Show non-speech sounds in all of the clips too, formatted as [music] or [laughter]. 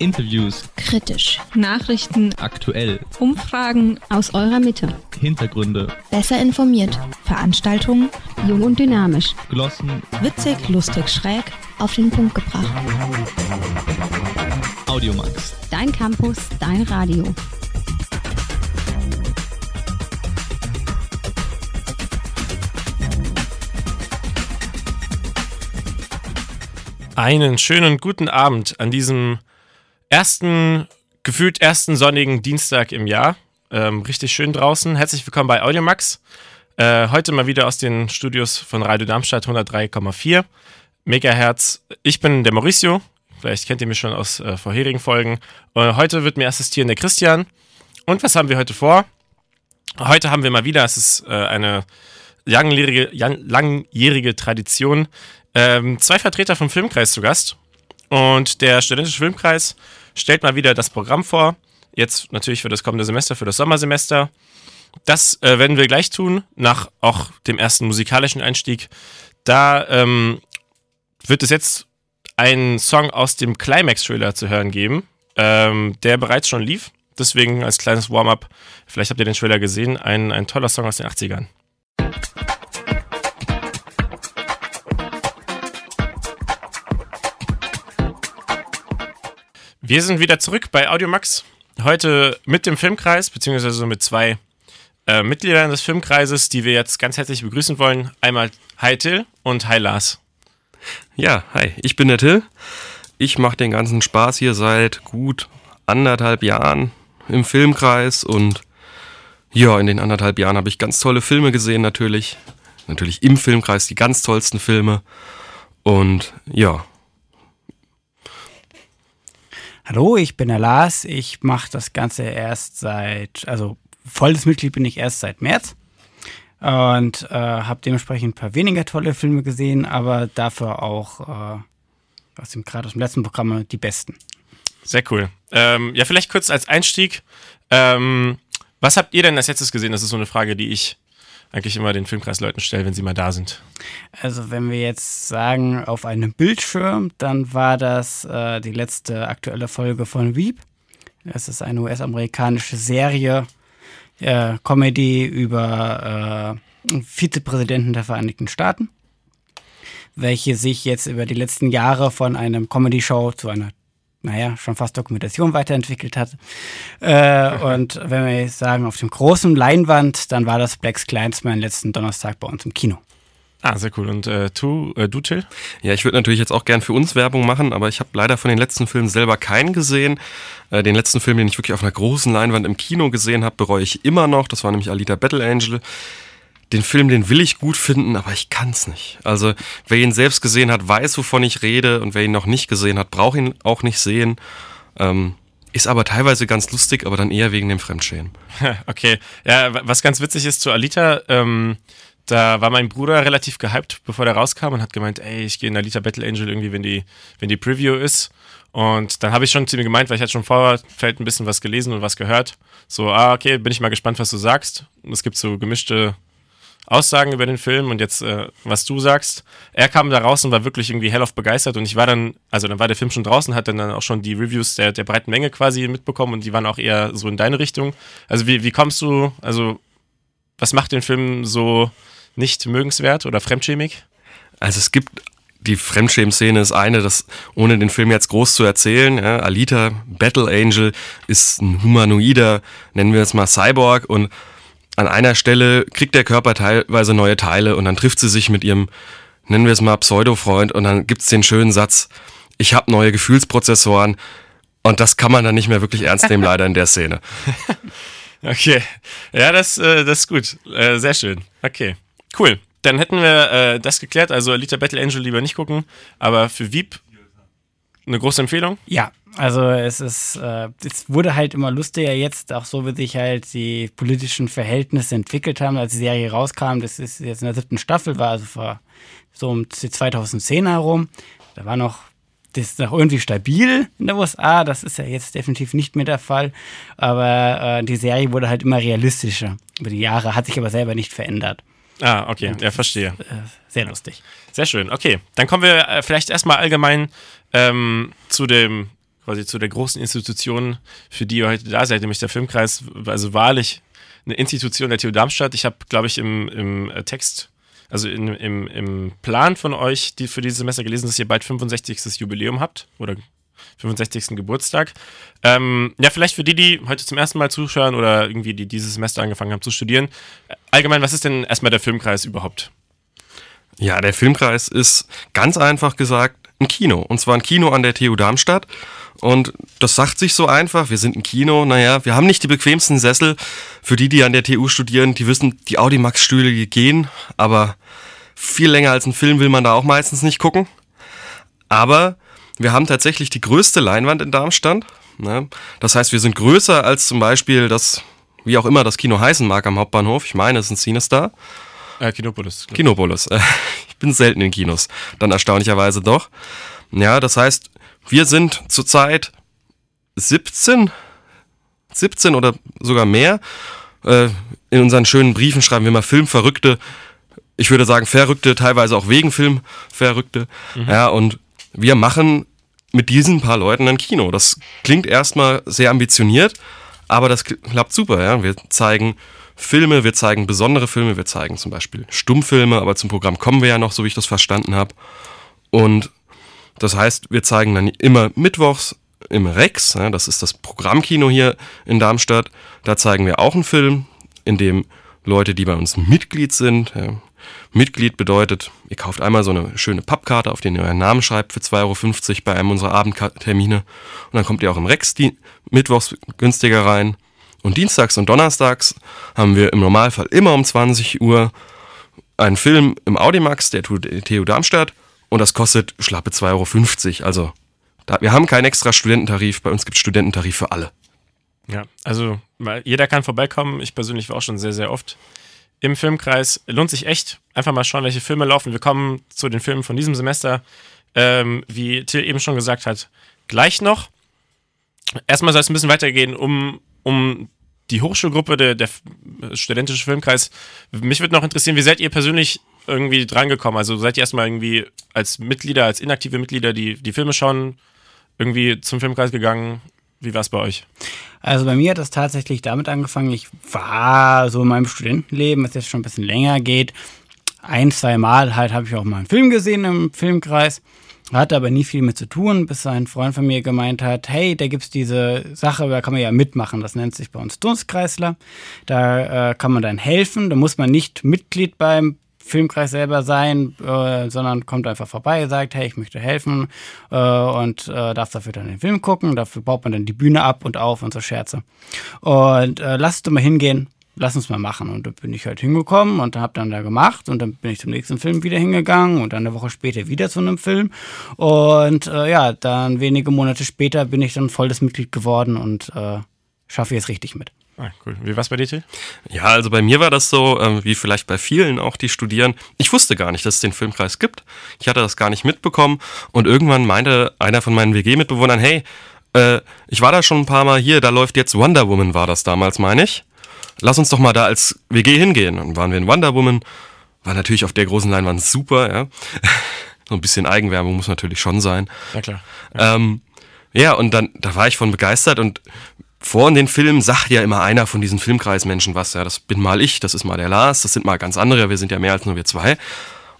Interviews, Kritisch. Nachrichten. aktuell, Umfragen. Aus eurer Mitte. Hintergründe, Besser informiert. Veranstaltungen. Jung und dynamisch. Glossen, Witzig, lustig, schräg. Auf den Punkt gebracht. Audiomax. Dein Campus, dein Radio. Einen schönen guten Abend an diesem ersten, gefühlt ersten sonnigen Dienstag im Jahr. Ähm, richtig schön draußen. Herzlich willkommen bei Audiomax. Äh, heute mal wieder aus den Studios von Radio Darmstadt 103,4 Megahertz. Ich bin der Mauricio. Vielleicht kennt ihr mich schon aus äh, vorherigen Folgen. Äh, heute wird mir assistieren der Christian. Und was haben wir heute vor? Heute haben wir mal wieder, es ist äh, eine langjährige, langjährige Tradition, ähm, zwei Vertreter vom Filmkreis zu Gast. Und der Studentische Filmkreis stellt mal wieder das Programm vor. Jetzt natürlich für das kommende Semester, für das Sommersemester. Das äh, werden wir gleich tun, nach auch dem ersten musikalischen Einstieg. Da ähm, wird es jetzt einen Song aus dem Climax-Trailer zu hören geben, ähm, der bereits schon lief. Deswegen als kleines Warm-up, vielleicht habt ihr den Trailer gesehen, ein, ein toller Song aus den 80ern. Wir sind wieder zurück bei Audiomax. Heute mit dem Filmkreis, beziehungsweise mit zwei äh, Mitgliedern des Filmkreises, die wir jetzt ganz herzlich begrüßen wollen. Einmal Hi Till und Hi Lars. Ja, hi, ich bin der Till. Ich mache den ganzen Spaß hier seit gut anderthalb Jahren im Filmkreis und ja, in den anderthalb Jahren habe ich ganz tolle Filme gesehen natürlich. Natürlich im Filmkreis die ganz tollsten Filme. Und ja, Hallo, ich bin der Lars. Ich mache das Ganze erst seit, also volles Mitglied bin ich erst seit März und äh, habe dementsprechend ein paar weniger tolle Filme gesehen, aber dafür auch äh, aus dem gerade aus dem letzten Programm die besten. Sehr cool. Ähm, ja, vielleicht kurz als Einstieg. Ähm, was habt ihr denn als letztes gesehen? Das ist so eine Frage, die ich eigentlich immer den Filmkreisleuten stelle, wenn sie mal da sind. Also wenn wir jetzt sagen auf einem Bildschirm, dann war das äh, die letzte aktuelle Folge von Veep. Es ist eine US-amerikanische Serie, äh, Comedy über äh, Vizepräsidenten der Vereinigten Staaten, welche sich jetzt über die letzten Jahre von einem Comedy-Show zu einer naja, schon fast Dokumentation weiterentwickelt hat. Äh, [laughs] und wenn wir jetzt sagen, auf dem großen Leinwand, dann war das Blacks Clansman letzten Donnerstag bei uns im Kino. Ah, sehr cool. Und äh, du, äh, du Till? ja, ich würde natürlich jetzt auch gern für uns Werbung machen, aber ich habe leider von den letzten Filmen selber keinen gesehen. Äh, den letzten Film, den ich wirklich auf einer großen Leinwand im Kino gesehen habe, bereue ich immer noch. Das war nämlich Alita Battle Angel. Den Film, den will ich gut finden, aber ich kann's nicht. Also, wer ihn selbst gesehen hat, weiß, wovon ich rede. Und wer ihn noch nicht gesehen hat, braucht ihn auch nicht sehen. Ähm, ist aber teilweise ganz lustig, aber dann eher wegen dem Fremdschämen. [laughs] Okay. Ja, wa- was ganz witzig ist zu Alita, ähm, da war mein Bruder relativ gehypt, bevor der rauskam und hat gemeint, ey, ich gehe in Alita Battle Angel irgendwie, wenn die, wenn die Preview ist. Und dann habe ich schon zu ihm gemeint, weil ich hatte schon vorher vielleicht ein bisschen was gelesen und was gehört. So, ah, okay, bin ich mal gespannt, was du sagst. Es gibt so gemischte Aussagen über den Film und jetzt, äh, was du sagst. Er kam da raus und war wirklich irgendwie hellauf begeistert und ich war dann, also dann war der Film schon draußen, hat dann, dann auch schon die Reviews der, der breiten Menge quasi mitbekommen und die waren auch eher so in deine Richtung. Also wie, wie kommst du, also was macht den Film so nicht mögenswert oder fremdschämig? Also es gibt die Fremdschämen-Szene ist eine, das ohne den Film jetzt groß zu erzählen. Ja, Alita Battle Angel ist ein humanoider, nennen wir es mal Cyborg und an einer Stelle kriegt der Körper teilweise neue Teile und dann trifft sie sich mit ihrem, nennen wir es mal Pseudo-Freund und dann gibt's den schönen Satz, ich habe neue Gefühlsprozessoren und das kann man dann nicht mehr wirklich ernst nehmen, leider in der Szene. [laughs] Okay, ja, das, äh, das ist gut. Äh, sehr schön. Okay, cool. Dann hätten wir äh, das geklärt. Also Alita Battle Angel lieber nicht gucken, aber für Wieb eine große Empfehlung. Ja, also es ist, äh, es wurde halt immer lustiger jetzt, auch so wie sich halt die politischen Verhältnisse entwickelt haben, als die Serie rauskam. Das ist jetzt in der siebten Staffel, war also vor so um 2010 herum. Da war noch das ist noch irgendwie stabil in der USA. Das ist ja jetzt definitiv nicht mehr der Fall. Aber äh, die Serie wurde halt immer realistischer. Über die Jahre hat sich aber selber nicht verändert. Ah, okay, ja, verstehe. Äh, sehr lustig. Sehr schön. Okay, dann kommen wir äh, vielleicht erstmal allgemein ähm, zu dem quasi zu der großen Institution, für die ihr heute da seid, nämlich der Filmkreis, also wahrlich eine Institution der TU Darmstadt. Ich habe, glaube ich, im, im äh, Text, also in, im, im Plan von euch, die für dieses Semester gelesen, dass ihr bald 65. Jubiläum habt oder 65. Geburtstag. Ähm, ja, vielleicht für die, die heute zum ersten Mal zuschauen oder irgendwie die dieses Semester angefangen haben zu studieren. Allgemein, was ist denn erstmal der Filmkreis überhaupt? Ja, der Filmkreis ist ganz einfach gesagt ein Kino. Und zwar ein Kino an der TU Darmstadt. Und das sagt sich so einfach, wir sind ein Kino, naja, wir haben nicht die bequemsten Sessel. Für die, die an der TU studieren, die wissen, die Audimax-Stühle gehen, aber viel länger als ein Film will man da auch meistens nicht gucken. Aber wir haben tatsächlich die größte Leinwand in Darmstadt. Ne? Das heißt, wir sind größer als zum Beispiel das, wie auch immer das Kino heißen mag am Hauptbahnhof. Ich meine, es ist ein Cinestar. Äh, Kinopolis. Kinopolis. Ich bin selten in Kinos. Dann erstaunlicherweise doch. Ja, das heißt, wir sind zurzeit 17, 17 oder sogar mehr. Äh, in unseren schönen Briefen schreiben wir mal Filmverrückte. Ich würde sagen Verrückte, teilweise auch wegen Filmverrückte. Ja, und wir machen mit diesen paar Leuten ein Kino. Das klingt erstmal sehr ambitioniert, aber das klappt super. Ja? Wir zeigen Filme, wir zeigen besondere Filme, wir zeigen zum Beispiel Stummfilme, aber zum Programm kommen wir ja noch, so wie ich das verstanden habe. Und das heißt, wir zeigen dann immer mittwochs im Rex, ja, das ist das Programmkino hier in Darmstadt. Da zeigen wir auch einen Film, in dem Leute, die bei uns Mitglied sind, ja, Mitglied bedeutet, ihr kauft einmal so eine schöne Pappkarte, auf der ihr euren Namen schreibt für 2,50 Euro bei einem unserer Abendtermine. Und dann kommt ihr auch im Rex die mittwochs günstiger rein. Und dienstags und donnerstags haben wir im Normalfall immer um 20 Uhr einen Film im Audimax der TU Darmstadt und das kostet schlappe 2,50 Euro. Also da, wir haben keinen extra Studententarif, bei uns gibt es Studententarif für alle. Ja, also jeder kann vorbeikommen. Ich persönlich war auch schon sehr, sehr oft im Filmkreis. Lohnt sich echt. Einfach mal schauen, welche Filme laufen. Wir kommen zu den Filmen von diesem Semester. Ähm, wie Till eben schon gesagt hat, gleich noch. Erstmal soll es ein bisschen weitergehen um, um die Hochschulgruppe, der, der studentische Filmkreis. Mich würde noch interessieren, wie seid ihr persönlich irgendwie drangekommen? Also seid ihr erstmal irgendwie als Mitglieder, als inaktive Mitglieder, die die Filme schauen, irgendwie zum Filmkreis gegangen? Wie war es bei euch? Also bei mir hat das tatsächlich damit angefangen, ich war so in meinem Studentenleben, was jetzt schon ein bisschen länger geht, ein, zwei Mal halt habe ich auch mal einen Film gesehen im Filmkreis, hatte aber nie viel mit zu tun, bis ein Freund von mir gemeint hat, hey, da gibt's diese Sache, da kann man ja mitmachen, das nennt sich bei uns Dunstkreisler, da äh, kann man dann helfen, da muss man nicht Mitglied beim Filmkreis selber sein, äh, sondern kommt einfach vorbei, sagt, hey, ich möchte helfen äh, und äh, darf dafür dann den Film gucken. Dafür baut man dann die Bühne ab und auf und so Scherze. Und äh, lass du mal hingehen, lass uns mal machen. Und da bin ich halt hingekommen und habe dann da gemacht und dann bin ich zum nächsten Film wieder hingegangen und dann eine Woche später wieder zu einem Film. Und äh, ja, dann wenige Monate später bin ich dann volles Mitglied geworden und äh, schaffe jetzt richtig mit. Ah, cool. Wie war's bei dir, Till? Ja, also bei mir war das so, ähm, wie vielleicht bei vielen auch, die studieren. Ich wusste gar nicht, dass es den Filmkreis gibt. Ich hatte das gar nicht mitbekommen. Und irgendwann meinte einer von meinen WG-Mitbewohnern, hey, äh, ich war da schon ein paar Mal hier, da läuft jetzt Wonder Woman, war das damals, meine ich. Lass uns doch mal da als WG hingehen. Und waren wir in Wonder Woman. War natürlich auf der großen Leinwand super, ja. [laughs] so ein bisschen Eigenwerbung muss natürlich schon sein. Ja, klar. Ähm, ja, und dann, da war ich von begeistert und vor den Filmen sagt ja immer einer von diesen Filmkreismenschen was. Ja, das bin mal ich, das ist mal der Lars, das sind mal ganz andere, wir sind ja mehr als nur wir zwei.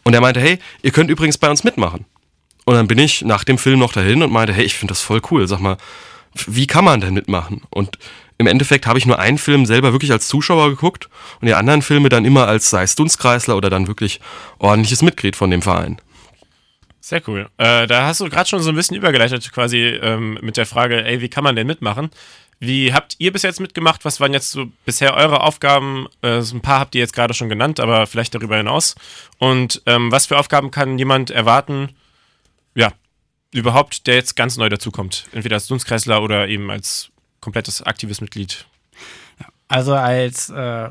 Und er meinte, hey, ihr könnt übrigens bei uns mitmachen. Und dann bin ich nach dem Film noch dahin und meinte, hey, ich finde das voll cool. Sag mal, wie kann man denn mitmachen? Und im Endeffekt habe ich nur einen Film selber wirklich als Zuschauer geguckt und die anderen Filme dann immer als sei es Dunstkreisler oder dann wirklich ordentliches Mitglied von dem Verein. Sehr cool. Äh, da hast du gerade schon so ein bisschen übergeleitet, quasi ähm, mit der Frage, ey, wie kann man denn mitmachen? Wie habt ihr bis jetzt mitgemacht? Was waren jetzt so bisher eure Aufgaben? Äh, so ein paar habt ihr jetzt gerade schon genannt, aber vielleicht darüber hinaus. Und ähm, was für Aufgaben kann jemand erwarten, ja, überhaupt, der jetzt ganz neu dazukommt? Entweder als Dunstkreisler oder eben als komplettes aktives Mitglied. Also als, äh,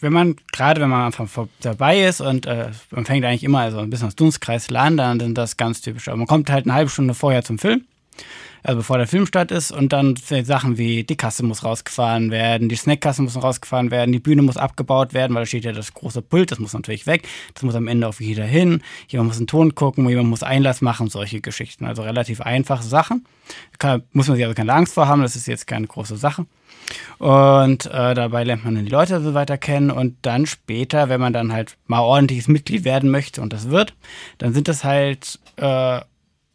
wenn man, gerade wenn man einfach vor- dabei ist und äh, man fängt eigentlich immer also ein bisschen als Dunstkreisler an, dann sind das ganz typisch. Aber man kommt halt eine halbe Stunde vorher zum Film. Also bevor der Filmstart ist. Und dann Sachen wie die Kasse muss rausgefahren werden, die Snackkasse muss rausgefahren werden, die Bühne muss abgebaut werden, weil da steht ja das große Pult, das muss natürlich weg. Das muss am Ende auch wieder hin. Jemand muss einen Ton gucken, jemand muss Einlass machen, solche Geschichten. Also relativ einfache Sachen. Kann, muss man sich also keine Angst vor haben, das ist jetzt keine große Sache. Und äh, dabei lernt man dann die Leute so weiter kennen und dann später, wenn man dann halt mal ordentliches Mitglied werden möchte und das wird, dann sind das halt äh,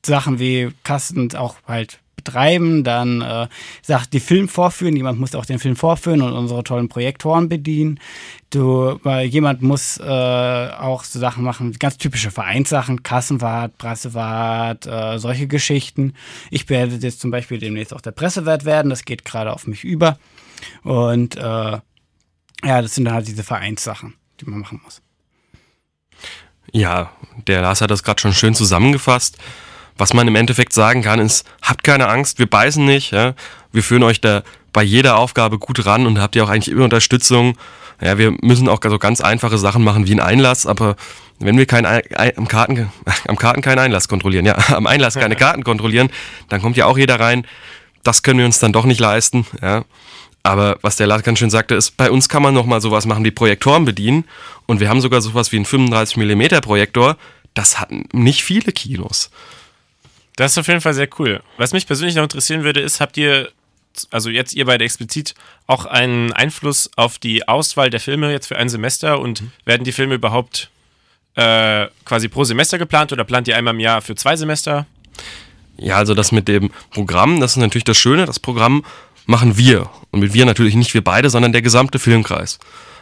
Sachen wie Kasten auch halt betreiben, dann äh, sagt die Film vorführen, jemand muss auch den Film vorführen und unsere tollen Projektoren bedienen. Du, äh, jemand muss äh, auch so Sachen machen, ganz typische Vereinssachen, Kassenwart, Pressewart, äh, solche Geschichten. Ich werde jetzt zum Beispiel demnächst auch der Pressewart werden, das geht gerade auf mich über. Und äh, ja, das sind dann halt diese Vereinssachen, die man machen muss. Ja, der Lars hat das gerade schon schön zusammengefasst. Was man im Endeffekt sagen kann, ist, habt keine Angst, wir beißen nicht. Ja? Wir führen euch da bei jeder Aufgabe gut ran und habt ihr auch eigentlich immer Unterstützung. Ja, wir müssen auch so ganz einfache Sachen machen wie ein Einlass, aber wenn wir kein, am, Karten, [laughs] am Karten keinen Einlass kontrollieren, ja, [laughs] am Einlass keine [laughs] Karten kontrollieren, dann kommt ja auch jeder rein. Das können wir uns dann doch nicht leisten. Ja. Aber was der Lars ganz schön sagte, ist, bei uns kann man nochmal sowas machen wie Projektoren bedienen. Und wir haben sogar sowas wie einen 35mm Projektor. Das hatten nicht viele Kinos. Das ist auf jeden Fall sehr cool. Was mich persönlich noch interessieren würde, ist, habt ihr, also jetzt ihr beide explizit, auch einen Einfluss auf die Auswahl der Filme jetzt für ein Semester und mhm. werden die Filme überhaupt äh, quasi pro Semester geplant oder plant ihr einmal im Jahr für zwei Semester? Ja, also das mit dem Programm, das ist natürlich das Schöne. Das Programm machen wir. Und mit wir natürlich nicht wir beide, sondern der gesamte Filmkreis.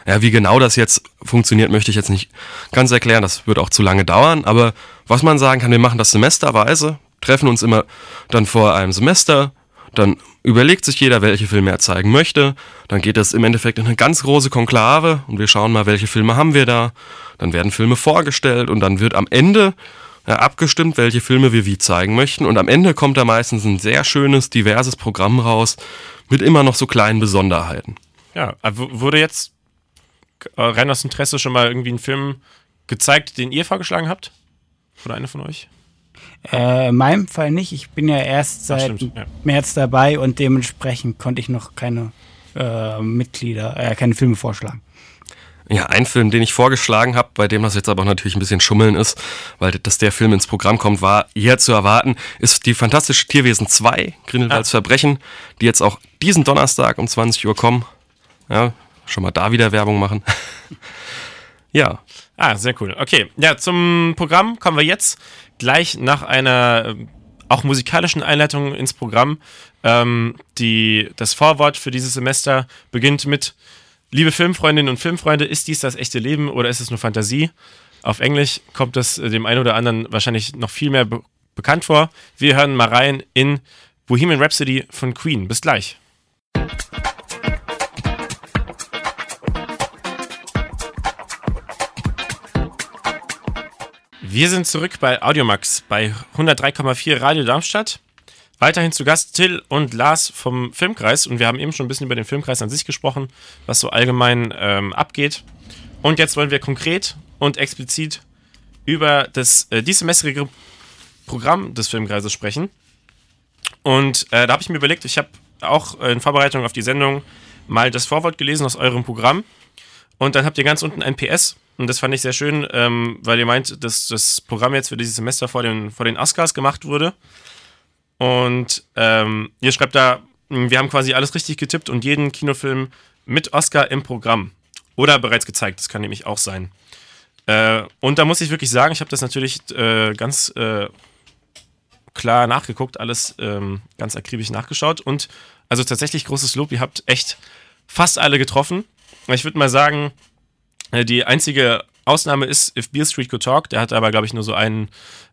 Ja, wie genau das jetzt funktioniert, möchte ich jetzt nicht ganz erklären. Das wird auch zu lange dauern. Aber was man sagen kann, wir machen das semesterweise treffen uns immer dann vor einem Semester, dann überlegt sich jeder, welche Filme er zeigen möchte. Dann geht das im Endeffekt in eine ganz große Konklave und wir schauen mal, welche Filme haben wir da. Dann werden Filme vorgestellt und dann wird am Ende abgestimmt, welche Filme wir wie zeigen möchten. Und am Ende kommt da meistens ein sehr schönes, diverses Programm raus mit immer noch so kleinen Besonderheiten. Ja, wurde jetzt äh, rein aus Interesse schon mal irgendwie ein Film gezeigt, den ihr vorgeschlagen habt? Oder eine von euch? Äh, in meinem Fall nicht. Ich bin ja erst seit Ach, ja. März dabei und dementsprechend konnte ich noch keine äh, Mitglieder, äh, keine Filme vorschlagen. Ja, ein Film, den ich vorgeschlagen habe, bei dem das jetzt aber auch natürlich ein bisschen Schummeln ist, weil dass der Film ins Programm kommt, war eher zu erwarten, ist die Fantastische Tierwesen 2, Grindelwalds ah. Verbrechen, die jetzt auch diesen Donnerstag um 20 Uhr kommen. Ja, schon mal da wieder Werbung machen. [laughs] ja. Ah, sehr cool. Okay, ja, zum Programm kommen wir jetzt gleich nach einer äh, auch musikalischen Einleitung ins Programm. Ähm, die, das Vorwort für dieses Semester beginnt mit Liebe Filmfreundinnen und Filmfreunde, ist dies das echte Leben oder ist es nur Fantasie? Auf Englisch kommt das äh, dem einen oder anderen wahrscheinlich noch viel mehr be bekannt vor. Wir hören mal rein in Bohemian Rhapsody von Queen. Bis gleich. Wir sind zurück bei Audiomax bei 103,4 Radio Darmstadt. Weiterhin zu Gast Till und Lars vom Filmkreis und wir haben eben schon ein bisschen über den Filmkreis an sich gesprochen, was so allgemein ähm, abgeht. Und jetzt wollen wir konkret und explizit über das äh, diessemestrige Programm des Filmkreises sprechen. Und äh, da habe ich mir überlegt, ich habe auch in Vorbereitung auf die Sendung mal das Vorwort gelesen aus eurem Programm. Und dann habt ihr ganz unten ein PS und das fand ich sehr schön, ähm, weil ihr meint, dass das Programm jetzt für dieses Semester vor den, vor den Oscars gemacht wurde. Und ähm, ihr schreibt da, wir haben quasi alles richtig getippt und jeden Kinofilm mit Oscar im Programm. Oder bereits gezeigt, das kann nämlich auch sein. Äh, und da muss ich wirklich sagen, ich habe das natürlich äh, ganz äh, klar nachgeguckt, alles ähm, ganz akribisch nachgeschaut. Und also tatsächlich großes Lob, ihr habt echt fast alle getroffen. Ich würde mal sagen, äh, die einzige Ausnahme ist If Beale Street Could Talk. Der hat aber, glaube ich, nur so einen,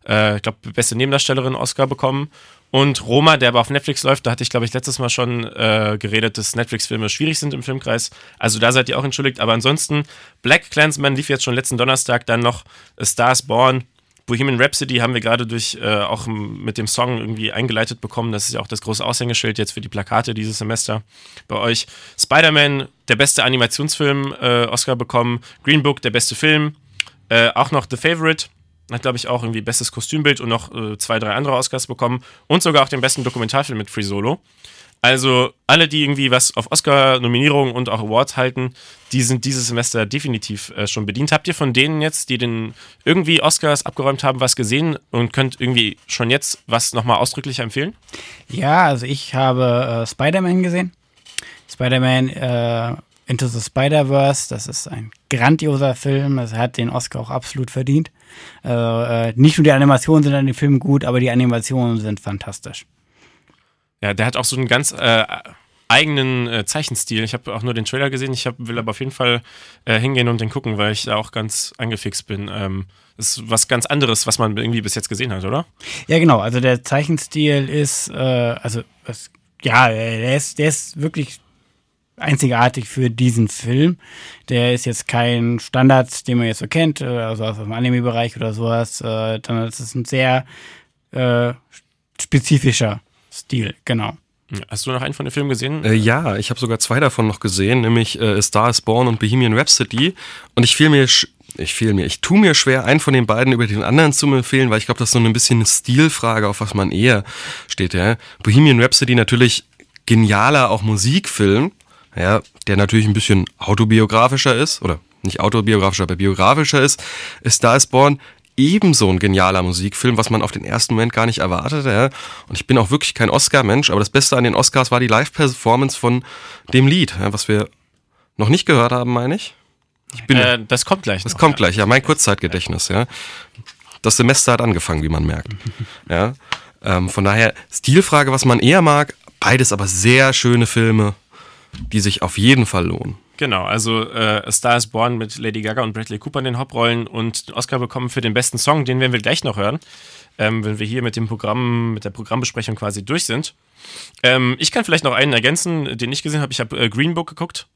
äh, ich glaube, beste Nebendarstellerin Oscar bekommen. Und Roma, der aber auf Netflix läuft, da hatte ich, glaube ich, letztes Mal schon äh, geredet, dass Netflix-Filme schwierig sind im Filmkreis. Also da seid ihr auch entschuldigt. Aber ansonsten, Black Clansman lief jetzt schon letzten Donnerstag, dann noch A Stars Born, Bohemian Rhapsody haben wir gerade durch äh, auch mit dem Song irgendwie eingeleitet bekommen. Das ist ja auch das große Aushängeschild jetzt für die Plakate dieses Semester bei euch. Spider-Man, der beste Animationsfilm, äh, Oscar bekommen. Green Book, der beste Film. Äh, auch noch The Favorite, hat, glaube ich, auch irgendwie bestes Kostümbild und noch äh, zwei, drei andere Oscars bekommen und sogar auch den besten Dokumentarfilm mit Free Solo. Also alle, die irgendwie was auf Oscar-Nominierungen und auch Awards halten, die sind dieses Semester definitiv äh, schon bedient. Habt ihr von denen jetzt, die den irgendwie Oscars abgeräumt haben, was gesehen und könnt irgendwie schon jetzt was nochmal ausdrücklich empfehlen? Ja, also ich habe äh, Spider-Man gesehen. Spider-Man äh, Into the Spider-Verse, das ist ein grandioser Film. Er hat den Oscar auch absolut verdient. Äh, nicht nur die Animationen sind an dem Film gut, aber die Animationen sind fantastisch. Ja, der hat auch so einen ganz äh, eigenen äh, Zeichenstil. Ich habe auch nur den Trailer gesehen. Ich hab, will aber auf jeden Fall äh, hingehen und den gucken, weil ich da auch ganz angefixt bin. Ähm, ist was ganz anderes, was man irgendwie bis jetzt gesehen hat, oder? Ja, genau. Also der Zeichenstil ist, äh, also was, ja, der ist, der ist wirklich einzigartig für diesen Film. Der ist jetzt kein Standard, den man jetzt so kennt, äh, also aus dem Anime-Bereich oder sowas, äh, es ist ein sehr äh, spezifischer Stil, genau. Hast du noch einen von den Filmen gesehen? Äh, ja, ich habe sogar zwei davon noch gesehen, nämlich äh, Star is Born und Bohemian Rhapsody. Und ich fiel mir, ich fiel mir, ich tue mir schwer, einen von den beiden über den anderen zu empfehlen, weil ich glaube, das ist so ein bisschen eine Stilfrage, auf was man eher steht. Ja? Bohemian Rhapsody natürlich genialer auch Musikfilm, ja, der natürlich ein bisschen autobiografischer ist oder nicht autobiografischer, aber biografischer ist. Star is Born ebenso ein genialer Musikfilm, was man auf den ersten Moment gar nicht erwartete. Und ich bin auch wirklich kein Oscar-Mensch, aber das Beste an den Oscars war die Live-Performance von dem Lied, was wir noch nicht gehört haben, meine ich. ich bin, äh, das kommt gleich. Das noch, kommt ja. gleich, ja, mein Kurzzeitgedächtnis, ja. Das Semester hat angefangen, wie man merkt. [laughs] ja. Ähm, von daher, Stilfrage, was man eher mag, beides aber sehr schöne Filme, die sich auf jeden Fall lohnen. Genau, also äh, Star is Born mit Lady Gaga und Bradley Cooper in den Hauptrollen und den Oscar bekommen für den besten Song, den werden wir gleich noch hören, ähm, wenn wir hier mit dem Programm, mit der Programmbesprechung quasi durch sind. Ähm, ich kann vielleicht noch einen ergänzen, den ich gesehen habe. Ich habe äh, Green Book geguckt,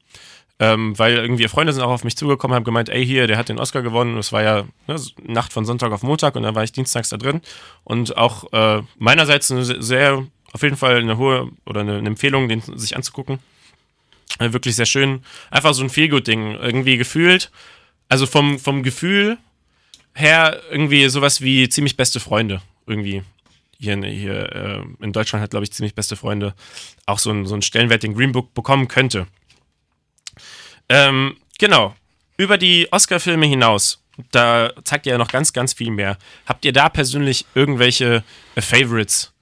ähm, weil irgendwie Freunde sind auch auf mich zugekommen, haben gemeint, ey hier, der hat den Oscar gewonnen. Das war ja ne, Nacht von Sonntag auf Montag und dann war ich dienstags da drin und auch äh, meinerseits eine sehr, auf jeden Fall eine hohe oder eine, eine Empfehlung, den sich anzugucken. Äh, wirklich sehr schön. Einfach so ein Feelgood-Ding. Irgendwie gefühlt. Also vom, vom Gefühl her irgendwie sowas wie ziemlich beste Freunde. Irgendwie. Hier, in, hier äh, in Deutschland hat, glaube ich, ziemlich beste Freunde auch so, ein, so einen Stellenwert, den Green Book bekommen könnte. Ähm, genau. Über die Oscar-Filme hinaus, da zeigt ihr ja noch ganz, ganz viel mehr. Habt ihr da persönlich irgendwelche äh, Favorites,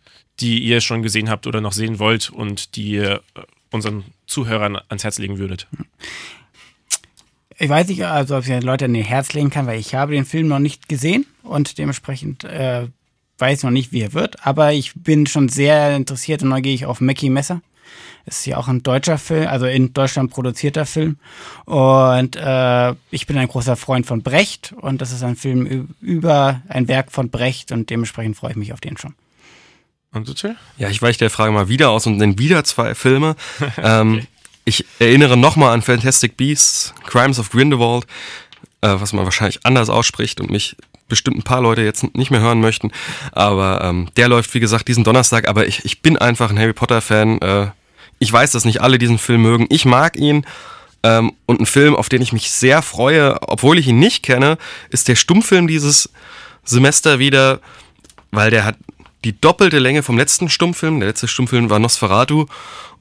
die ihr schon gesehen habt oder noch sehen wollt und die äh, unseren Zuhörern ans Herz legen würdet? Ich weiß nicht, also ob ich den Leuten den Herz legen kann, weil ich habe den Film noch nicht gesehen und dementsprechend äh, weiß noch nicht, wie er wird. Aber ich bin schon sehr interessiert und neugierig auf Mackie Messer. Ist ja auch ein deutscher Film, also in Deutschland produzierter Film. Und äh, ich bin ein großer Freund von Brecht und das ist ein Film über ein Werk von Brecht und dementsprechend freue ich mich auf den schon. Und du, Chill? Ja, ich weiche der Frage mal wieder aus und nenne wieder zwei Filme. [laughs] ähm, okay. Ich erinnere nochmal an Fantastic Beasts, Crimes of Grindelwald, äh, was man wahrscheinlich anders ausspricht und mich bestimmt ein paar Leute jetzt nicht mehr hören möchten. Aber ähm, der läuft, wie gesagt, diesen Donnerstag. Aber ich, ich bin einfach ein Harry Potter-Fan. Äh, ich weiß, dass nicht alle diesen Film mögen. Ich mag ihn. Ähm, und ein Film, auf den ich mich sehr freue, obwohl ich ihn nicht kenne, ist der Stummfilm dieses Semester wieder, weil der hat die doppelte Länge vom letzten Stummfilm. Der letzte Stummfilm war Nosferatu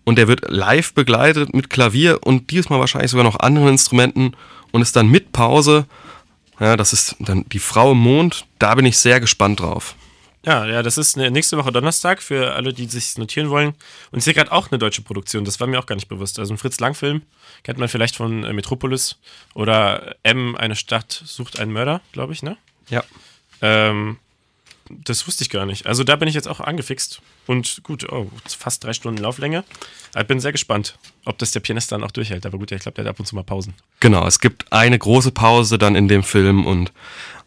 und der wird live begleitet mit Klavier und diesmal wahrscheinlich sogar noch anderen Instrumenten und ist dann mit Pause. Ja, das ist dann die Frau im Mond. Da bin ich sehr gespannt drauf. Ja, ja, das ist nächste Woche Donnerstag für alle, die sich notieren wollen. Und ich sehe gerade auch eine deutsche Produktion, das war mir auch gar nicht bewusst. Also ein Fritz Lang-Film, kennt man vielleicht von äh, Metropolis oder M, eine Stadt sucht einen Mörder, glaube ich, ne? Ja. Ähm, das wusste ich gar nicht. Also da bin ich jetzt auch angefixt. Und gut, oh, fast drei Stunden Lauflänge. Ich bin sehr gespannt, ob das der Pianist dann auch durchhält. Aber gut, ich glaube, der hat ab und zu mal Pausen. Genau, es gibt eine große Pause dann in dem Film und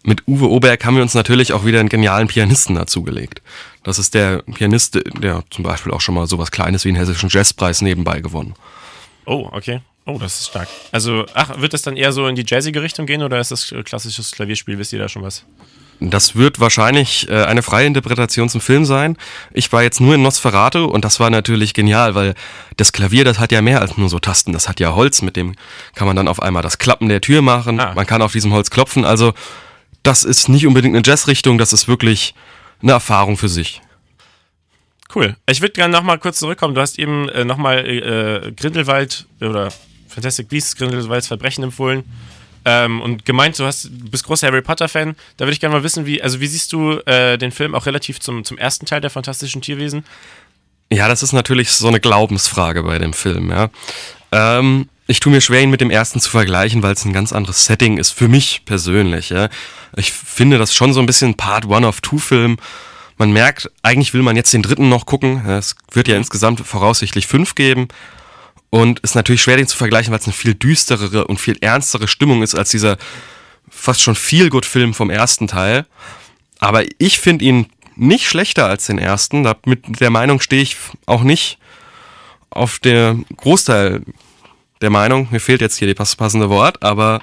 mit Uwe Oberg haben wir uns natürlich auch wieder einen genialen Pianisten dazugelegt. Das ist der Pianist, der zum Beispiel auch schon mal sowas Kleines wie einen hessischen Jazzpreis nebenbei gewonnen. Oh, okay. Oh, das ist stark. Also, ach, wird das dann eher so in die jazzige Richtung gehen oder ist das klassisches Klavierspiel? Wisst ihr da schon was? Das wird wahrscheinlich äh, eine freie Interpretation zum Film sein. Ich war jetzt nur in Nosferatu und das war natürlich genial, weil das Klavier, das hat ja mehr als nur so Tasten. Das hat ja Holz, mit dem kann man dann auf einmal das Klappen der Tür machen. Ah. Man kann auf diesem Holz klopfen. Also das ist nicht unbedingt eine Jazzrichtung, das ist wirklich eine Erfahrung für sich. Cool. Ich würde gerne nochmal kurz zurückkommen. Du hast eben äh, nochmal äh, Grindelwald oder Fantastic Beasts, Grindelwalds Verbrechen empfohlen. Ähm, und gemeint, du, hast, bist großer Harry Potter-Fan. Da würde ich gerne mal wissen, wie, also wie siehst du äh, den Film auch relativ zum, zum ersten Teil der Fantastischen Tierwesen? Ja, das ist natürlich so eine Glaubensfrage bei dem Film, ja. Ähm, ich tue mir schwer, ihn mit dem ersten zu vergleichen, weil es ein ganz anderes Setting ist, für mich persönlich, ja. Ich finde das schon so ein bisschen Part One of Two Film. Man merkt, eigentlich will man jetzt den dritten noch gucken. Es wird ja insgesamt voraussichtlich fünf geben. Und ist natürlich schwer, den zu vergleichen, weil es eine viel düsterere und viel ernstere Stimmung ist als dieser fast schon Feel-Good-Film vom ersten Teil. Aber ich finde ihn nicht schlechter als den ersten. Da mit der Meinung stehe ich auch nicht auf der Großteil der Meinung. Mir fehlt jetzt hier das passende Wort, aber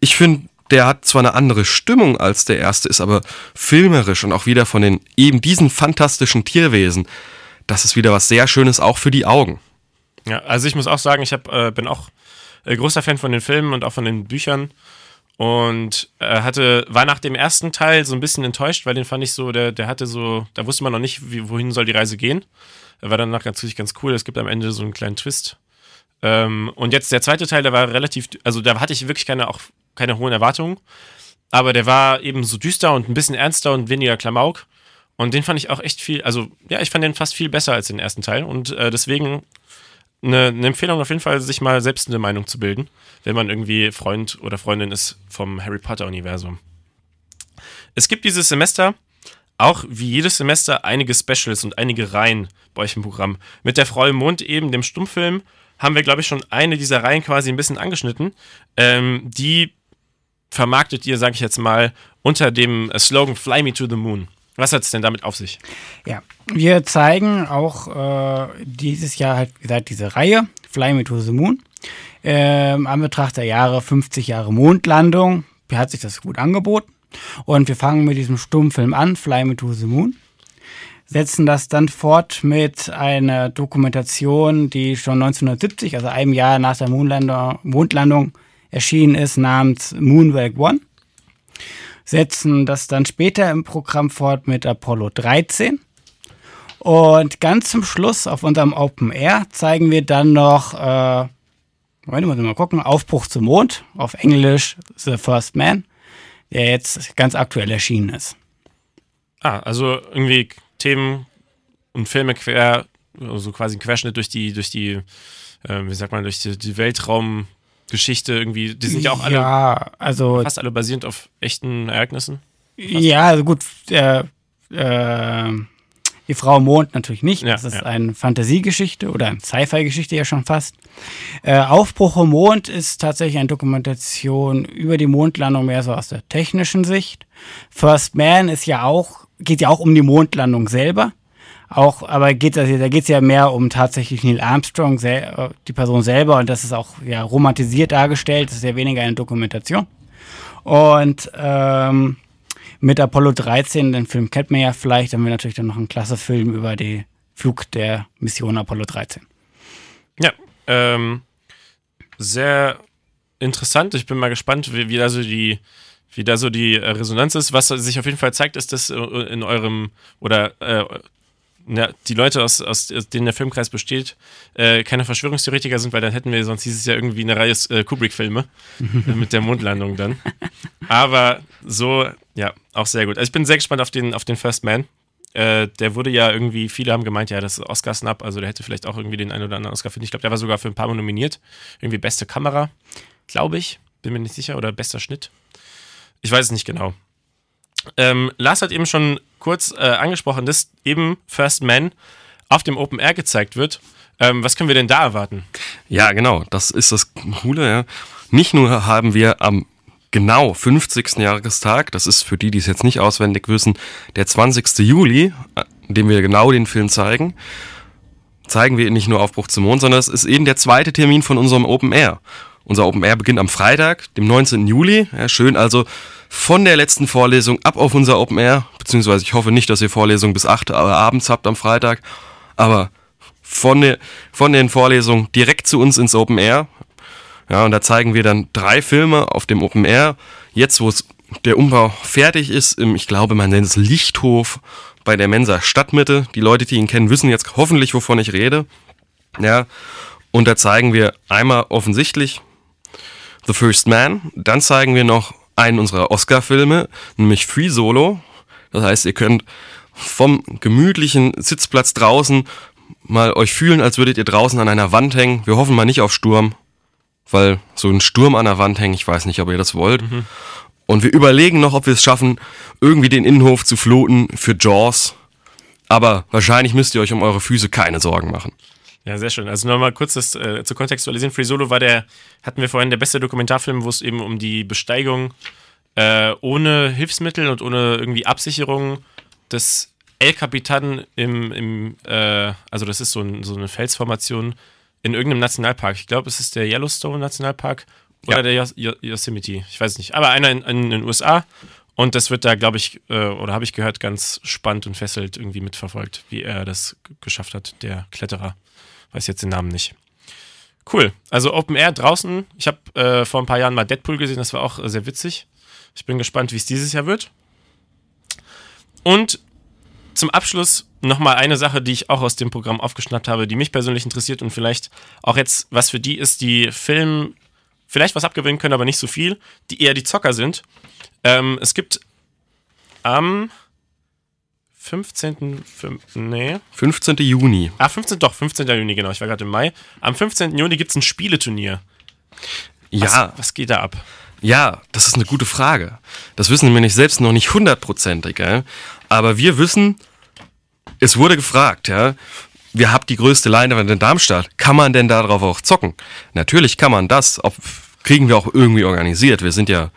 ich finde, der hat zwar eine andere Stimmung als der erste, ist aber filmerisch und auch wieder von den eben diesen fantastischen Tierwesen. Das ist wieder was sehr Schönes auch für die Augen. Ja, also ich muss auch sagen, ich hab, äh, bin auch äh, großer Fan von den Filmen und auch von den Büchern. Und äh, hatte, war nach dem ersten Teil so ein bisschen enttäuscht, weil den fand ich so, der, der hatte so, da wusste man noch nicht, wie, wohin soll die Reise gehen. War dann natürlich ganz cool, es gibt am Ende so einen kleinen Twist. Ähm, und jetzt der zweite Teil, der war relativ, also da hatte ich wirklich keine, auch keine hohen Erwartungen. Aber der war eben so düster und ein bisschen ernster und weniger Klamauk. Und den fand ich auch echt viel, also ja, ich fand den fast viel besser als den ersten Teil. Und äh, deswegen eine, eine, Empfehlung auf jeden Fall, sich mal selbst eine Meinung zu bilden, wenn man irgendwie Freund oder Freundin ist vom Harry Potter-Universum. Es gibt dieses Semester auch wie jedes Semester einige Specials und einige Reihen bei euch im Programm. Mit der Frau im Mond eben, dem Stummfilm, haben wir, glaube ich, schon eine dieser Reihen quasi ein bisschen angeschnitten. Ähm, die vermarktet ihr, sage ich jetzt mal, unter dem Slogan Fly Me to the Moon. Was hat es denn damit auf sich? Ja, wir zeigen auch äh, dieses Jahr halt, gesagt, diese Reihe Fly Me to the Moon. Ähm, an Betracht der Jahre 50 Jahre Mondlandung hat sich das gut angeboten. Und wir fangen mit diesem Stummfilm an, Fly Me to the Moon. Setzen das dann fort mit einer Dokumentation, die schon 1970, also einem Jahr nach der Mondlandung, Mondlandung erschienen ist, namens Moonwalk One setzen das dann später im Programm fort mit Apollo 13. Und ganz zum Schluss auf unserem Open Air zeigen wir dann noch, äh, Moment, muss mal gucken, Aufbruch zum Mond, auf Englisch The First Man, der jetzt ganz aktuell erschienen ist. Ah, also irgendwie Themen und Filme quer, also quasi ein Querschnitt durch die, durch die, äh, wie sagt man, durch die, die Weltraum- Geschichte irgendwie, die sind ja auch alle ja, also, fast alle basierend auf echten Ereignissen. Fast. Ja, also gut, äh, äh, die Frau Mond natürlich nicht. Ja, das ist ja. eine Fantasiegeschichte oder eine Sci-Fi-Geschichte ja schon fast. Äh, Aufbruch im Mond ist tatsächlich eine Dokumentation über die Mondlandung mehr so aus der technischen Sicht. First Man ist ja auch, geht ja auch um die Mondlandung selber. Auch, aber geht das, da geht es ja mehr um tatsächlich Neil Armstrong, die Person selber, und das ist auch ja, romantisiert dargestellt, das ist ja weniger eine Dokumentation. Und ähm, mit Apollo 13, den Film kennt man ja vielleicht, haben wir natürlich dann noch einen klasse Film über den Flug der Mission Apollo 13. Ja, ähm, sehr interessant. Ich bin mal gespannt, wie, wie da so die, wie da so die Resonanz ist. Was sich auf jeden Fall zeigt, ist, dass in eurem oder äh, die Leute, aus, aus, denen der Filmkreis besteht, äh, keine Verschwörungstheoretiker sind, weil dann hätten wir sonst dieses Jahr irgendwie eine Reihe äh, Kubrick-Filme [laughs] mit der Mondlandung dann. Aber so, ja, auch sehr gut. Also ich bin sehr gespannt auf den, auf den First Man. Äh, der wurde ja irgendwie, viele haben gemeint, ja, das ist Oscar-Snap, also der hätte vielleicht auch irgendwie den einen oder anderen Oscar finden. Ich glaube, der war sogar für ein paar Mal nominiert. Irgendwie beste Kamera, glaube ich. Bin mir nicht sicher. Oder bester Schnitt. Ich weiß es nicht genau. Ähm, Lars hat eben schon kurz äh, angesprochen, dass eben First Man auf dem Open Air gezeigt wird. Ähm, was können wir denn da erwarten? Ja, genau, das ist das Coole. Ja. Nicht nur haben wir am genau 50. Jahrestag, das ist für die, die es jetzt nicht auswendig wissen, der 20. Juli, an dem wir genau den Film zeigen, zeigen wir nicht nur Aufbruch zum Mond, sondern es ist eben der zweite Termin von unserem Open Air. Unser Open Air beginnt am Freitag, dem 19. Juli. Ja, schön also von der letzten Vorlesung ab auf unser Open Air, beziehungsweise ich hoffe nicht, dass ihr Vorlesungen bis 8 Uhr abends habt am Freitag, aber von, der, von den Vorlesungen direkt zu uns ins Open Air. Ja, und da zeigen wir dann drei Filme auf dem Open Air. Jetzt, wo der Umbau fertig ist, im, ich glaube, man nennt es Lichthof bei der Mensa Stadtmitte. Die Leute, die ihn kennen, wissen jetzt hoffentlich, wovon ich rede. Ja, und da zeigen wir einmal offensichtlich The First Man, dann zeigen wir noch einen unserer Oscar-Filme, nämlich Free Solo. Das heißt, ihr könnt vom gemütlichen Sitzplatz draußen mal euch fühlen, als würdet ihr draußen an einer Wand hängen. Wir hoffen mal nicht auf Sturm, weil so ein Sturm an der Wand hängen, ich weiß nicht, ob ihr das wollt. Mhm. Und wir überlegen noch, ob wir es schaffen, irgendwie den Innenhof zu floten für Jaws. Aber wahrscheinlich müsst ihr euch um eure Füße keine Sorgen machen. Ja, sehr schön. Also nochmal kurz das äh, zu kontextualisieren. Free Solo war der, hatten wir vorhin, der beste Dokumentarfilm, wo es eben um die Besteigung äh, ohne Hilfsmittel und ohne irgendwie Absicherung des El Capitan im, im äh, also das ist so, ein, so, eine Felsformation in irgendeinem Nationalpark. Ich glaube, es ist der Yellowstone Nationalpark oder ja. der Yos Yosemite. Ich weiß es nicht. Aber einer in, in, in den USA. Und das wird da, glaube ich, äh, oder habe ich gehört, ganz spannend und fesselt irgendwie mitverfolgt, wie er das geschafft hat, der Kletterer. Weiß jetzt den Namen nicht. Cool. Also Open Air draußen. Ich habe äh, vor ein paar Jahren mal Deadpool gesehen, das war auch äh, sehr witzig. Ich bin gespannt, wie es dieses Jahr wird. Und zum Abschluss nochmal eine Sache, die ich auch aus dem Programm aufgeschnappt habe, die mich persönlich interessiert und vielleicht auch jetzt was für die ist, die Film vielleicht was abgewinnen können, aber nicht so viel, die eher die Zocker sind. Ähm, es gibt am 15. 5, nee. 15. Juni. Ah, 15. Doch, 15. Juni, genau. Ich war gerade im Mai. Am 15. Juni gibt es ein Spieleturnier. Ja. Was, was, geht da ab? Ja, das ist eine gute Frage. Das wissen wir nicht selbst noch nicht hundertprozentig, ja? aber wir wissen, es wurde gefragt, ja, wir habt die größte Leinwand in Darmstadt. Kann man denn darauf auch zocken? Natürlich kann man das. Ob, kriegen wir auch irgendwie organisiert. Wir sind ja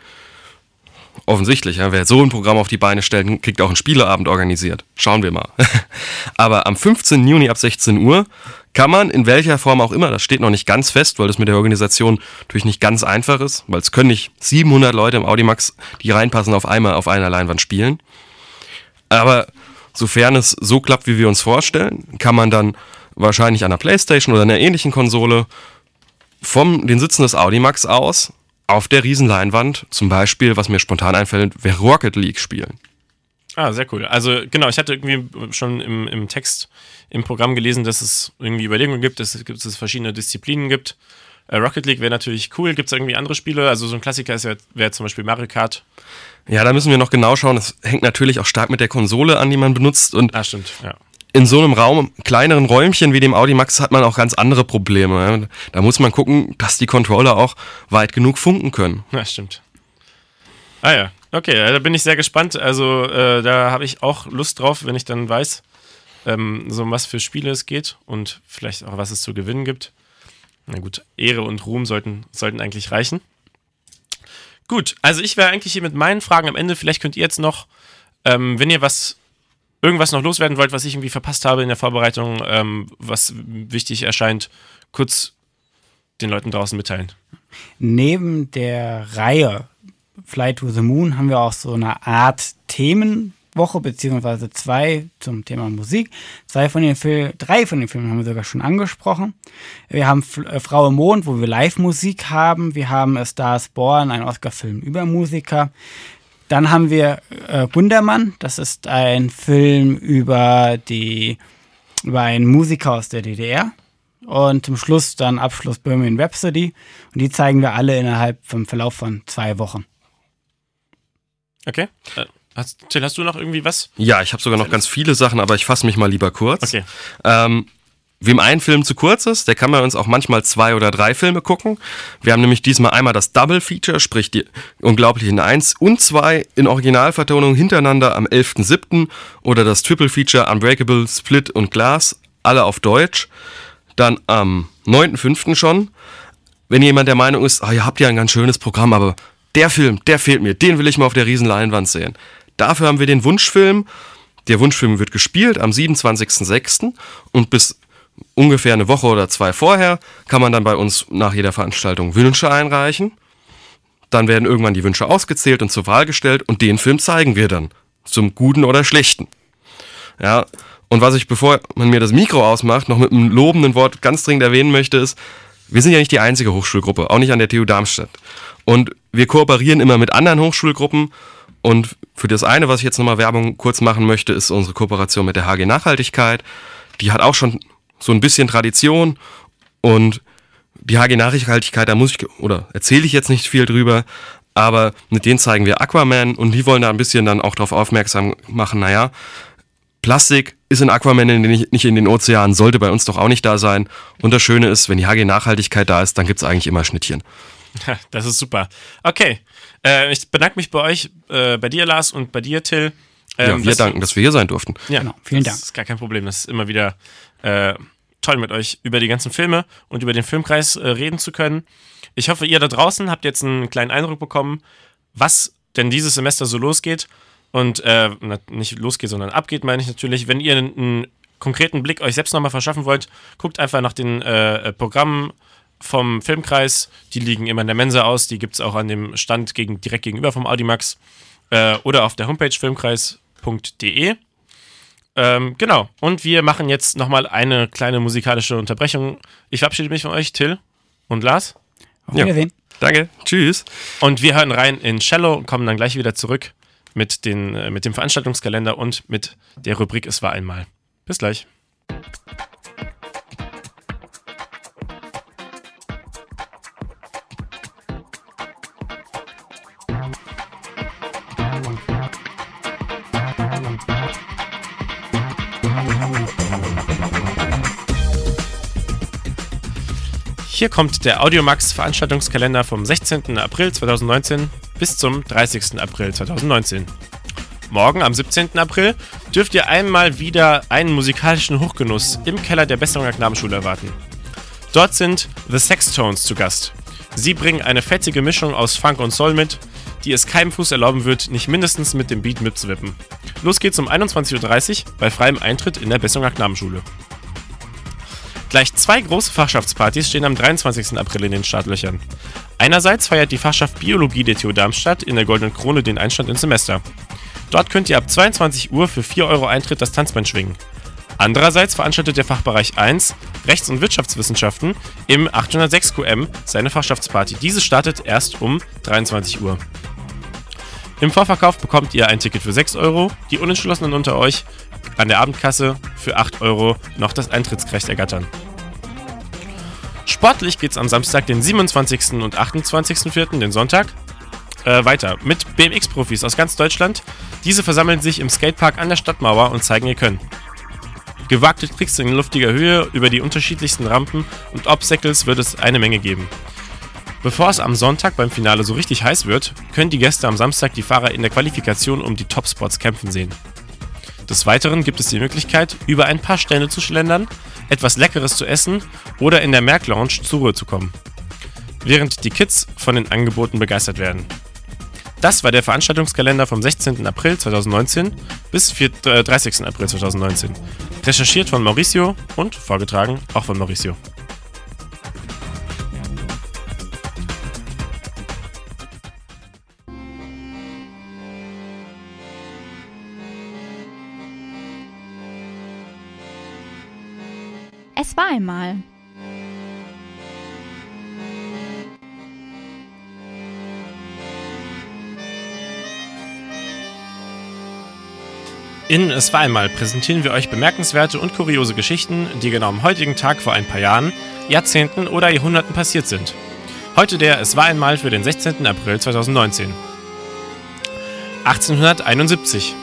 offensichtlich, ja, wer so ein Programm auf die Beine stellt, kriegt auch einen Spieleabend organisiert. Schauen wir mal. [laughs] Aber am 15. Juni ab 16 Uhr kann man in welcher Form auch immer, das steht noch nicht ganz fest, weil das mit der Organisation natürlich nicht ganz einfach ist, weil es können nicht 700 Leute im Audimax, die reinpassen, auf einmal auf einer Leinwand spielen. Aber sofern es so klappt, wie wir uns vorstellen, kann man dann wahrscheinlich an einer Playstation oder einer ähnlichen Konsole vom den Sitzen des Audimax aus auf der Riesenleinwand, zum Beispiel, was mir spontan einfällt, wäre Rocket League spielen. Ah, sehr cool. Also genau, ich hatte irgendwie schon im, im Text im Programm gelesen, dass es irgendwie Überlegungen gibt, dass es, dass es verschiedene Disziplinen gibt. Äh, Rocket League wäre natürlich cool. Gibt es irgendwie andere Spiele? Also so ein Klassiker ja, wäre zum Beispiel Mario Kart. Ja, da müssen wir noch genau schauen. Das hängt natürlich auch stark mit der Konsole an, die man benutzt. Und ah, stimmt, ja in so einem Raum, kleineren Räumchen wie dem Audi Max, hat man auch ganz andere Probleme. Da muss man gucken, dass die Controller auch weit genug funken können. Ja, stimmt. Ah ja, okay, da bin ich sehr gespannt. Also äh, da habe ich auch Lust drauf, wenn ich dann weiß, ähm, so um was für Spiele es geht und vielleicht auch was es zu gewinnen gibt. Na gut, Ehre und Ruhm sollten, sollten eigentlich reichen. Gut, also ich wäre eigentlich hier mit meinen Fragen am Ende. Vielleicht könnt ihr jetzt noch, ähm, wenn ihr was irgendwas noch loswerden wollt, was ich irgendwie verpasst habe in der Vorbereitung, ähm, was wichtig erscheint, kurz den Leuten draußen mitteilen. Neben der Reihe Fly to the Moon haben wir auch so eine Art Themenwoche, beziehungsweise zwei zum Thema Musik. Zwei von den Filmen, drei von den Filmen haben wir sogar schon angesprochen. Wir haben äh, Frau im Mond, wo wir Live-Musik haben. Wir haben Stars Born, ein Oscar-Film über Musiker. Dann haben wir äh, Gundermann, das ist ein Film über die über einen Musiker aus der DDR. Und zum Schluss dann Abschluss Bohemian Rhapsody. Und die zeigen wir alle innerhalb vom Verlauf von zwei Wochen. Okay. Äh, hast, Till, hast du noch irgendwie was? Ja, ich habe sogar noch ganz viele Sachen, aber ich fasse mich mal lieber kurz. Okay. Ähm, Wem ein Film zu kurz ist, der kann bei uns auch manchmal zwei oder drei Filme gucken. Wir haben nämlich diesmal einmal das Double Feature, sprich die Unglaublichen 1 und 2 in Originalvertonung hintereinander am 11.07. oder das Triple Feature Unbreakable, Split und Glass, alle auf Deutsch. Dann am 9.05. schon. Wenn jemand der Meinung ist, oh, ihr habt ja ein ganz schönes Programm, aber der Film, der fehlt mir, den will ich mal auf der Riesenleinwand sehen. Dafür haben wir den Wunschfilm. Der Wunschfilm wird gespielt am 27.06. und bis ungefähr eine Woche oder zwei vorher kann man dann bei uns nach jeder Veranstaltung Wünsche einreichen. Dann werden irgendwann die Wünsche ausgezählt und zur Wahl gestellt und den Film zeigen wir dann. Zum Guten oder Schlechten. Ja, und was ich, bevor man mir das Mikro ausmacht, noch mit einem lobenden Wort ganz dringend erwähnen möchte, ist, wir sind ja nicht die einzige Hochschulgruppe, auch nicht an der TU Darmstadt. Und wir kooperieren immer mit anderen Hochschulgruppen. Und für das eine, was ich jetzt nochmal Werbung kurz machen möchte, ist unsere Kooperation mit der HG Nachhaltigkeit. Die hat auch schon so ein bisschen Tradition. Und die HG Nachhaltigkeit, da muss ich, oder erzähle ich jetzt nicht viel drüber, aber mit denen zeigen wir Aquaman und die wollen da ein bisschen dann auch darauf aufmerksam machen, naja, Plastik ist in Aquaman nicht in den Ozeanen, sollte bei uns doch auch nicht da sein. Und das Schöne ist, wenn die HG Nachhaltigkeit da ist, dann gibt es eigentlich immer Schnittchen. Das ist super. Okay, äh, ich bedanke mich bei euch, äh, bei dir Lars und bei dir Till. Ähm, ja, wir danken, dass wir hier sein durften. Ja, genau. vielen Dank. Das ist gar kein Problem. Das ist immer wieder äh, toll mit euch über die ganzen Filme und über den Filmkreis äh, reden zu können. Ich hoffe, ihr da draußen habt jetzt einen kleinen Eindruck bekommen, was denn dieses Semester so losgeht. Und äh, nicht losgeht, sondern abgeht, meine ich natürlich. Wenn ihr einen, einen konkreten Blick euch selbst nochmal verschaffen wollt, guckt einfach nach den äh, Programmen vom Filmkreis. Die liegen immer in der Mensa aus. Die gibt es auch an dem Stand gegen, direkt gegenüber vom Audimax äh, oder auf der Homepage filmkreis.de. Ähm, genau. Und wir machen jetzt nochmal eine kleine musikalische Unterbrechung. Ich verabschiede mich von euch, Till und Lars. Auf Wiedersehen. Ja. Danke. Tschüss. Und wir hören rein in Shallow und kommen dann gleich wieder zurück mit, den, äh, mit dem Veranstaltungskalender und mit der Rubrik Es war einmal. Bis gleich. Hier kommt der Audiomax Veranstaltungskalender vom 16. April 2019 bis zum 30. April 2019. Morgen am 17. April dürft ihr einmal wieder einen musikalischen Hochgenuss im Keller der Besserer Knabenschule erwarten. Dort sind The Sextones zu Gast. Sie bringen eine fettige Mischung aus Funk und Soul mit, die es keinem Fuß erlauben wird, nicht mindestens mit dem Beat mitzuwippen. Los geht's um 21.30 Uhr bei freiem Eintritt in der Besserer Knabenschule. Gleich zwei große Fachschaftspartys stehen am 23. April in den Startlöchern. Einerseits feiert die Fachschaft Biologie der TU Darmstadt in der Goldenen Krone den Einstand ins Semester. Dort könnt ihr ab 22 Uhr für 4 Euro Eintritt das Tanzband schwingen. Andererseits veranstaltet der Fachbereich 1 Rechts- und Wirtschaftswissenschaften im 806 QM seine Fachschaftsparty. Diese startet erst um 23 Uhr. Im Vorverkauf bekommt ihr ein Ticket für 6 Euro, die Unentschlossenen unter euch an der Abendkasse für 8 Euro noch das Eintrittsrecht ergattern. Sportlich geht es am Samstag, den 27. und 28.04., den Sonntag, äh, weiter mit BMX-Profis aus ganz Deutschland. Diese versammeln sich im Skatepark an der Stadtmauer und zeigen ihr Können. Gewagte Tricks in luftiger Höhe über die unterschiedlichsten Rampen und Obstacles wird es eine Menge geben. Bevor es am Sonntag beim Finale so richtig heiß wird, können die Gäste am Samstag die Fahrer in der Qualifikation um die Topspots kämpfen sehen. Des Weiteren gibt es die Möglichkeit, über ein paar Stände zu schlendern, etwas Leckeres zu essen oder in der Merk Lounge zur Ruhe zu kommen. Während die Kids von den Angeboten begeistert werden. Das war der Veranstaltungskalender vom 16. April 2019 bis 30. Äh, April 2019. Recherchiert von Mauricio und vorgetragen auch von Mauricio. Einmal. In Es war einmal präsentieren wir euch bemerkenswerte und kuriose Geschichten, die genau am heutigen Tag vor ein paar Jahren, Jahrzehnten oder Jahrhunderten passiert sind. Heute der Es war einmal für den 16. April 2019. 1871.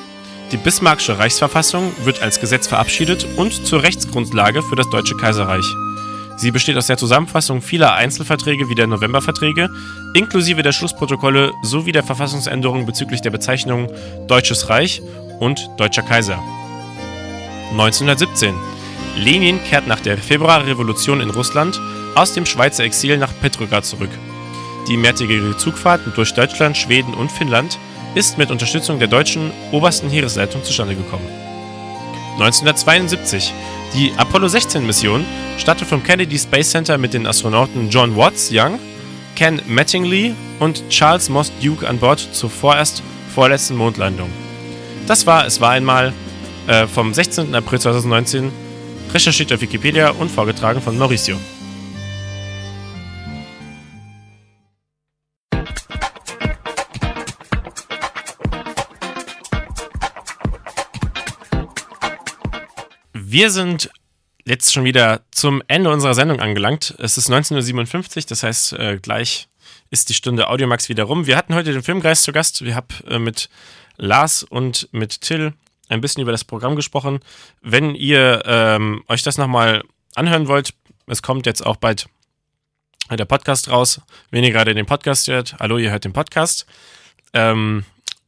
Die Bismarckische Reichsverfassung wird als Gesetz verabschiedet und zur Rechtsgrundlage für das Deutsche Kaiserreich. Sie besteht aus der Zusammenfassung vieler Einzelverträge wie der Novemberverträge, inklusive der Schlussprotokolle sowie der Verfassungsänderung bezüglich der Bezeichnungen Deutsches Reich und Deutscher Kaiser. 1917. Lenin kehrt nach der Februarrevolution in Russland aus dem Schweizer Exil nach Petrograd zurück. Die mehrtägige Zugfahrt durch Deutschland, Schweden und Finnland ist mit Unterstützung der deutschen obersten Heeresleitung zustande gekommen. 1972. Die Apollo 16-Mission startet vom Kennedy Space Center mit den Astronauten John Watts Young, Ken Mattingly und Charles Moss Duke an Bord zur vorerst vorletzten Mondlandung. Das war Es war einmal äh, vom 16. April 2019, recherchiert auf Wikipedia und vorgetragen von Mauricio. Wir sind jetzt schon wieder zum Ende unserer Sendung angelangt. Es ist 19.57 Uhr, das heißt, äh, gleich ist die Stunde Audiomax wieder rum. Wir hatten heute den Filmgeist zu Gast. Wir haben äh, mit Lars und mit Till ein bisschen über das Programm gesprochen. Wenn ihr ähm, euch das nochmal anhören wollt, es kommt jetzt auch bald der Podcast raus. Wenn ihr gerade den Podcast hört, hallo, ihr hört den Podcast. Ähm,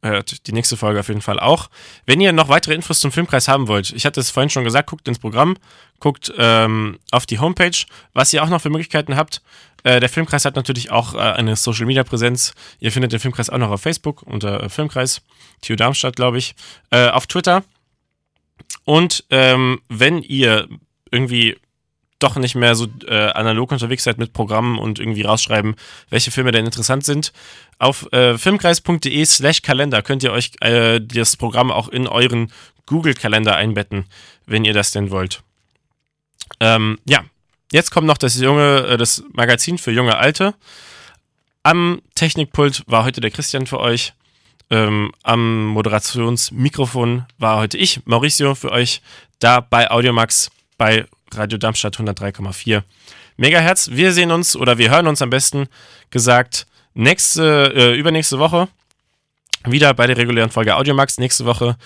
hört die nächste Folge auf jeden Fall auch. Wenn ihr noch weitere Infos zum Filmkreis haben wollt, ich hatte es vorhin schon gesagt, guckt ins Programm, guckt ähm, auf die Homepage, was ihr auch noch für Möglichkeiten habt. Äh, der Filmkreis hat natürlich auch äh, eine Social Media Präsenz. Ihr findet den Filmkreis auch noch auf Facebook unter äh, Filmkreis, TU Darmstadt, glaube ich, äh, auf Twitter. Und ähm, wenn ihr irgendwie doch nicht mehr so äh, analog unterwegs seid mit Programmen und irgendwie rausschreiben, welche Filme denn interessant sind. Auf äh, filmkreis.de slash Kalender könnt ihr euch äh, das Programm auch in euren Google-Kalender einbetten, wenn ihr das denn wollt. Ähm, ja, jetzt kommt noch das junge, äh, das Magazin für junge Alte. Am Technikpult war heute der Christian für euch. Ähm, am Moderationsmikrofon war heute ich, Mauricio, für euch da bei Audiomax bei Radio Darmstadt 103,4 Megahertz. Wir sehen uns oder wir hören uns am besten gesagt nächste, äh, übernächste Woche wieder bei der regulären Folge Audiomax. Nächste Woche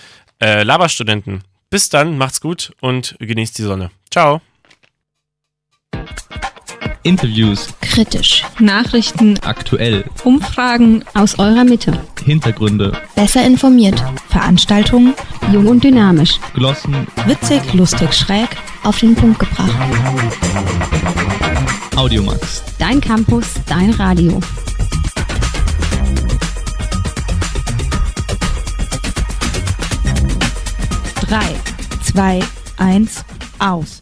äh, Laberstudenten. Bis dann, macht's gut und genießt die Sonne. Ciao. Interviews, Kritisch. Nachrichten, aktuell, Umfragen, Aus eurer Mitte. Hintergründe, besser informiert. Veranstaltungen, Jung und dynamisch. Glossen, witzig, lustig, schräg, auf den Punkt gebracht. Audiomax. Dein Campus, dein Radio. Drei, zwei, eins, aus.